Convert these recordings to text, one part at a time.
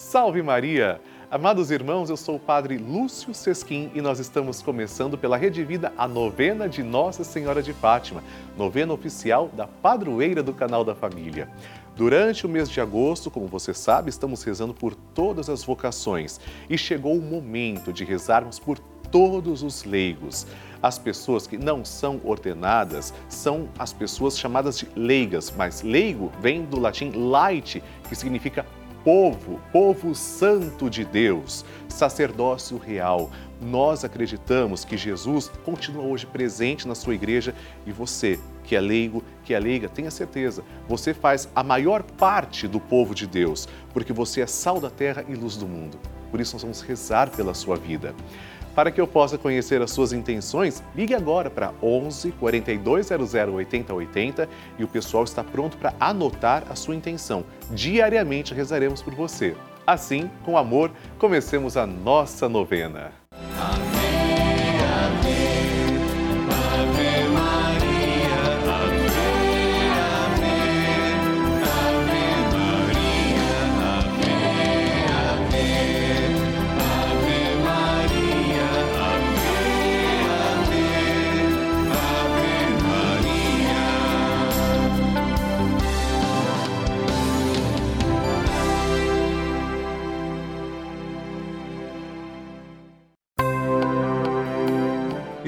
Salve Maria! Amados irmãos, eu sou o Padre Lúcio Sesquim e nós estamos começando pela Rede Vida a novena de Nossa Senhora de Fátima, novena oficial da padroeira do canal da família. Durante o mês de agosto, como você sabe, estamos rezando por todas as vocações e chegou o momento de rezarmos por todos os leigos. As pessoas que não são ordenadas são as pessoas chamadas de leigas, mas leigo vem do latim laite, que significa povo, povo santo de Deus, sacerdócio real. Nós acreditamos que Jesus continua hoje presente na sua igreja e você, que é leigo, que é leiga, tenha certeza, você faz a maior parte do povo de Deus, porque você é sal da terra e luz do mundo. Por isso nós vamos rezar pela sua vida. Para que eu possa conhecer as suas intenções, ligue agora para 11 4200 8080 e o pessoal está pronto para anotar a sua intenção. Diariamente rezaremos por você. Assim, com amor, comecemos a nossa novena.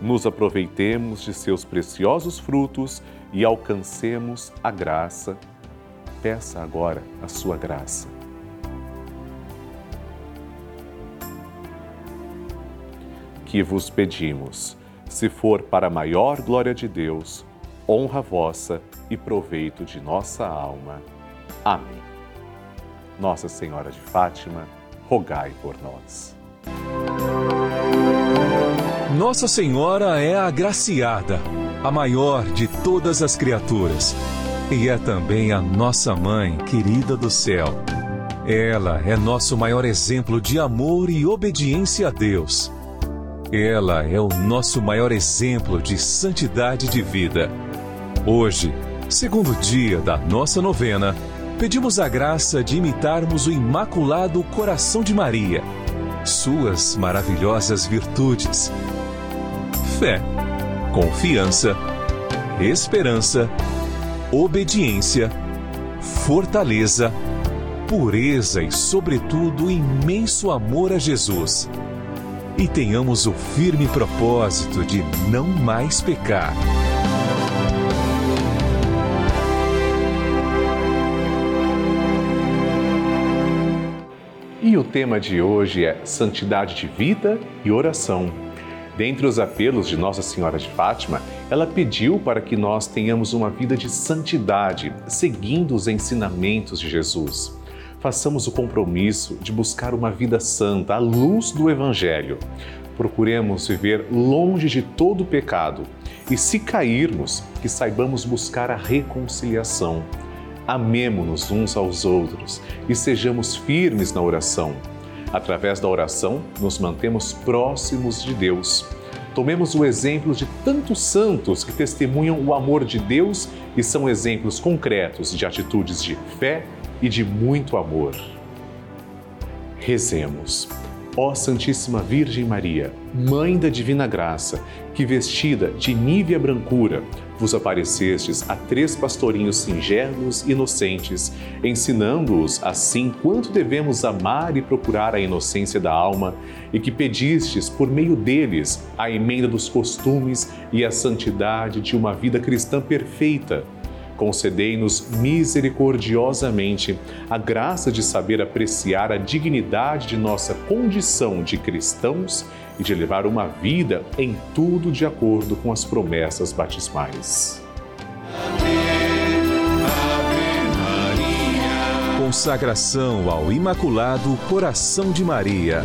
nos aproveitemos de seus preciosos frutos e alcancemos a graça. Peça agora a sua graça. Que vos pedimos, se for para a maior glória de Deus, honra vossa e proveito de nossa alma. Amém. Nossa Senhora de Fátima, rogai por nós. Nossa Senhora é a agraciada, a maior de todas as criaturas, e é também a nossa mãe querida do céu. Ela é nosso maior exemplo de amor e obediência a Deus. Ela é o nosso maior exemplo de santidade de vida. Hoje, segundo dia da nossa novena, pedimos a graça de imitarmos o Imaculado Coração de Maria, suas maravilhosas virtudes. Fé, confiança, esperança, obediência, fortaleza, pureza e, sobretudo, imenso amor a Jesus e tenhamos o firme propósito de não mais pecar. E o tema de hoje é Santidade de Vida e Oração. Dentre os apelos de Nossa Senhora de Fátima, ela pediu para que nós tenhamos uma vida de santidade, seguindo os ensinamentos de Jesus façamos o compromisso de buscar uma vida santa à luz do Evangelho. Procuremos viver longe de todo pecado e, se cairmos, que saibamos buscar a reconciliação. Amemo-nos uns aos outros e sejamos firmes na oração. Através da oração, nos mantemos próximos de Deus. Tomemos o exemplo de tantos santos que testemunham o amor de Deus e são exemplos concretos de atitudes de fé e de muito amor. Rezemos. Ó Santíssima Virgem Maria, Mãe da Divina Graça, que vestida de nívea brancura, vos aparecestes a três pastorinhos singelos e inocentes, ensinando-os assim quanto devemos amar e procurar a inocência da alma, e que pedistes por meio deles a emenda dos costumes e a santidade de uma vida cristã perfeita concedei-nos misericordiosamente a graça de saber apreciar a dignidade de nossa condição de cristãos e de levar uma vida em tudo de acordo com as promessas batismais. Consagração ao Imaculado Coração de Maria.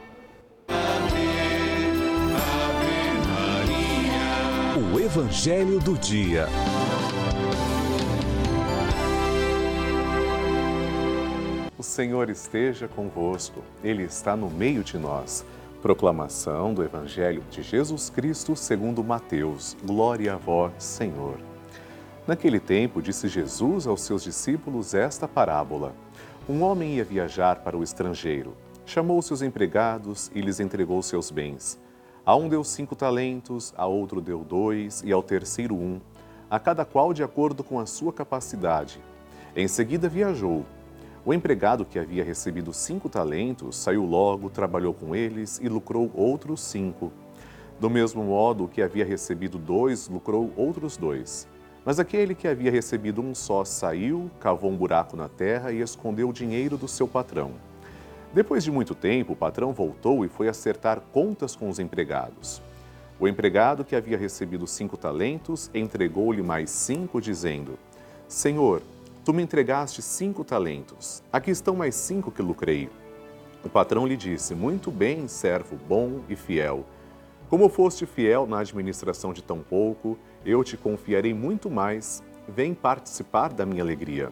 Evangelho do Dia. O Senhor esteja convosco, Ele está no meio de nós. Proclamação do Evangelho de Jesus Cristo segundo Mateus. Glória a vós, Senhor. Naquele tempo, disse Jesus aos seus discípulos esta parábola. Um homem ia viajar para o estrangeiro. Chamou seus empregados e lhes entregou seus bens. A um deu cinco talentos, a outro deu dois e ao terceiro um, a cada qual de acordo com a sua capacidade. Em seguida viajou. O empregado que havia recebido cinco talentos saiu logo, trabalhou com eles e lucrou outros cinco. Do mesmo modo, o que havia recebido dois lucrou outros dois. Mas aquele que havia recebido um só saiu, cavou um buraco na terra e escondeu o dinheiro do seu patrão. Depois de muito tempo, o patrão voltou e foi acertar contas com os empregados. O empregado que havia recebido cinco talentos entregou-lhe mais cinco, dizendo: Senhor, tu me entregaste cinco talentos. Aqui estão mais cinco que lucrei. O patrão lhe disse: Muito bem, servo bom e fiel. Como foste fiel na administração de tão pouco, eu te confiarei muito mais. Vem participar da minha alegria.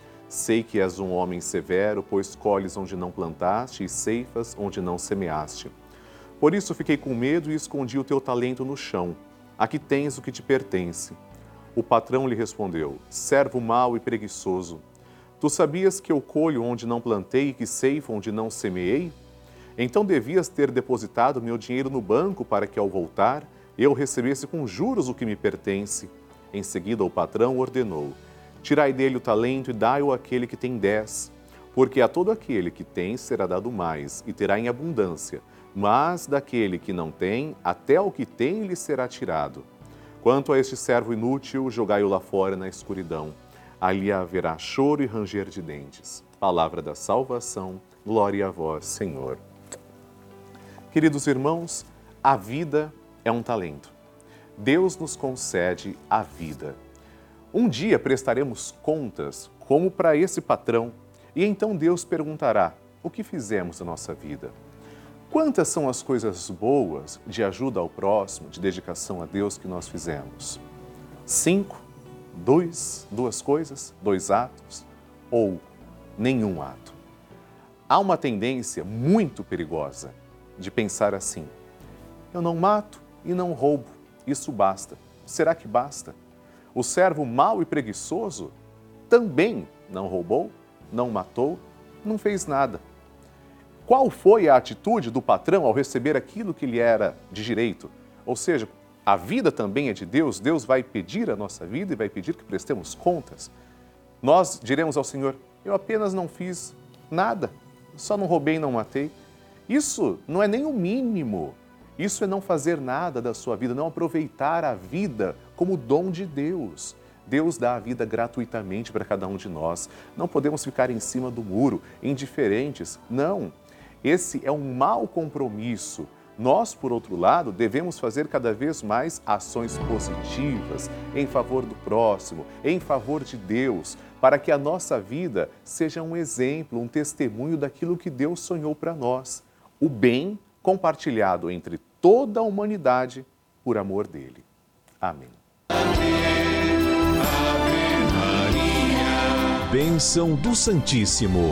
sei que és um homem severo, pois colhes onde não plantaste e ceifas onde não semeaste. Por isso fiquei com medo e escondi o teu talento no chão. Aqui tens o que te pertence. O patrão lhe respondeu: Servo mau e preguiçoso, tu sabias que eu colho onde não plantei e que ceifo onde não semeei? Então devias ter depositado meu dinheiro no banco para que, ao voltar, eu recebesse com juros o que me pertence. Em seguida, o patrão ordenou: Tirai dele o talento e dai-o àquele que tem dez. Porque a todo aquele que tem será dado mais e terá em abundância, mas daquele que não tem, até o que tem lhe será tirado. Quanto a este servo inútil, jogai-o lá fora na escuridão. Ali haverá choro e ranger de dentes. Palavra da salvação, glória a vós, Senhor. Queridos irmãos, a vida é um talento. Deus nos concede a vida. Um dia prestaremos contas, como para esse patrão, e então Deus perguntará: o que fizemos na nossa vida? Quantas são as coisas boas de ajuda ao próximo, de dedicação a Deus que nós fizemos? Cinco? Dois? Duas coisas? Dois atos? Ou nenhum ato? Há uma tendência muito perigosa de pensar assim: eu não mato e não roubo, isso basta. Será que basta? O servo mau e preguiçoso também não roubou, não matou, não fez nada qual foi a atitude do patrão ao receber aquilo que lhe era de direito? Ou seja, a vida também é de Deus, Deus vai pedir a nossa vida e vai pedir que prestemos contas. Nós diremos ao Senhor: Eu apenas não fiz nada, só não roubei e não matei. Isso não é nem o mínimo. Isso é não fazer nada da sua vida, não aproveitar a vida como dom de Deus. Deus dá a vida gratuitamente para cada um de nós. Não podemos ficar em cima do muro, indiferentes. Não. Esse é um mau compromisso. Nós, por outro lado, devemos fazer cada vez mais ações positivas em favor do próximo, em favor de Deus, para que a nossa vida seja um exemplo, um testemunho daquilo que Deus sonhou para nós. O bem compartilhado entre toda a humanidade por amor dele. Amém. Ave, Ave Maria. Bênção do Santíssimo.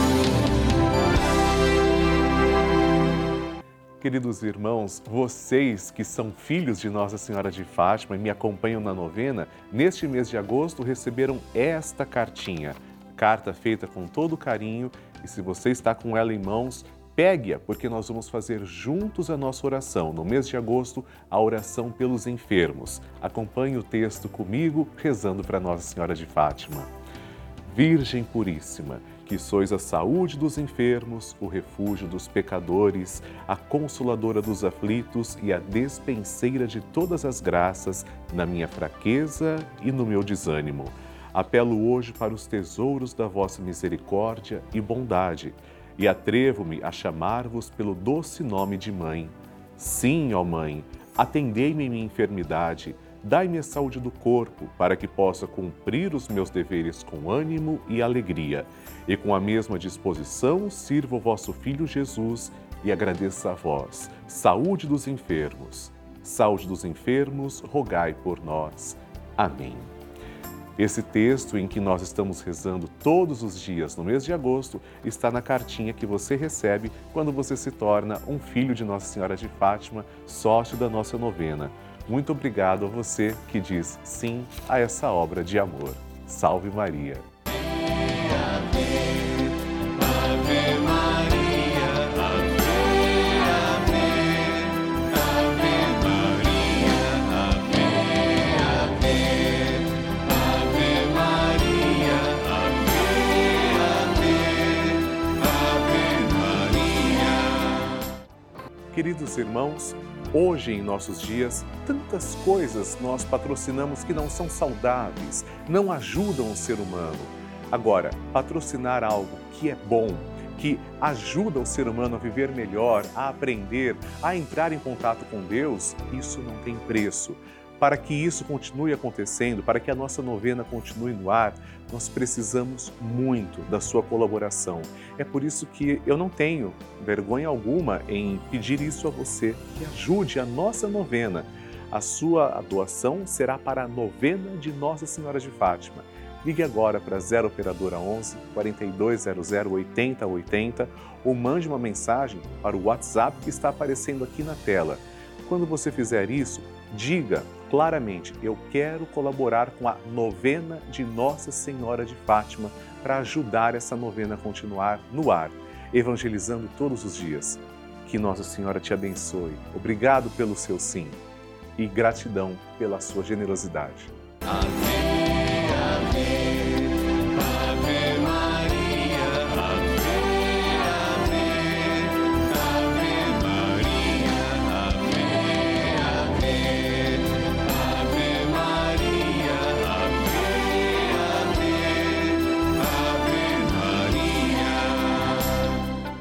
Queridos irmãos, vocês que são filhos de Nossa Senhora de Fátima e me acompanham na novena, neste mês de agosto receberam esta cartinha. Carta feita com todo carinho e se você está com ela em mãos, pegue-a, porque nós vamos fazer juntos a nossa oração. No mês de agosto, a oração pelos enfermos. Acompanhe o texto comigo, rezando para Nossa Senhora de Fátima. Virgem Puríssima, que sois a saúde dos enfermos, o refúgio dos pecadores, a consoladora dos aflitos e a despenseira de todas as graças, na minha fraqueza e no meu desânimo. Apelo hoje para os tesouros da vossa misericórdia e bondade, e atrevo-me a chamar-vos pelo doce nome de Mãe. Sim, ó Mãe, atendei-me em minha enfermidade Dai-me a saúde do corpo, para que possa cumprir os meus deveres com ânimo e alegria. E com a mesma disposição sirva o vosso Filho Jesus e agradeça a vós. Saúde dos enfermos. Saúde dos enfermos, rogai por nós. Amém. Esse texto em que nós estamos rezando todos os dias no mês de agosto está na cartinha que você recebe quando você se torna um filho de Nossa Senhora de Fátima, sócio da nossa novena. Muito obrigado a você que diz sim a essa obra de amor. Salve Maria! Queridos irmãos, Hoje, em nossos dias, tantas coisas nós patrocinamos que não são saudáveis, não ajudam o ser humano. Agora, patrocinar algo que é bom, que ajuda o ser humano a viver melhor, a aprender, a entrar em contato com Deus, isso não tem preço. Para que isso continue acontecendo, para que a nossa novena continue no ar, nós precisamos muito da sua colaboração. É por isso que eu não tenho vergonha alguma em pedir isso a você, que ajude a nossa novena. A sua doação será para a novena de Nossa Senhora de Fátima. Ligue agora para 0 operadora 11 4200 8080 ou mande uma mensagem para o WhatsApp que está aparecendo aqui na tela. Quando você fizer isso, diga claramente: eu quero colaborar com a novena de Nossa Senhora de Fátima para ajudar essa novena a continuar no ar, evangelizando todos os dias. Que Nossa Senhora te abençoe. Obrigado pelo seu sim e gratidão pela sua generosidade. Amém, amém.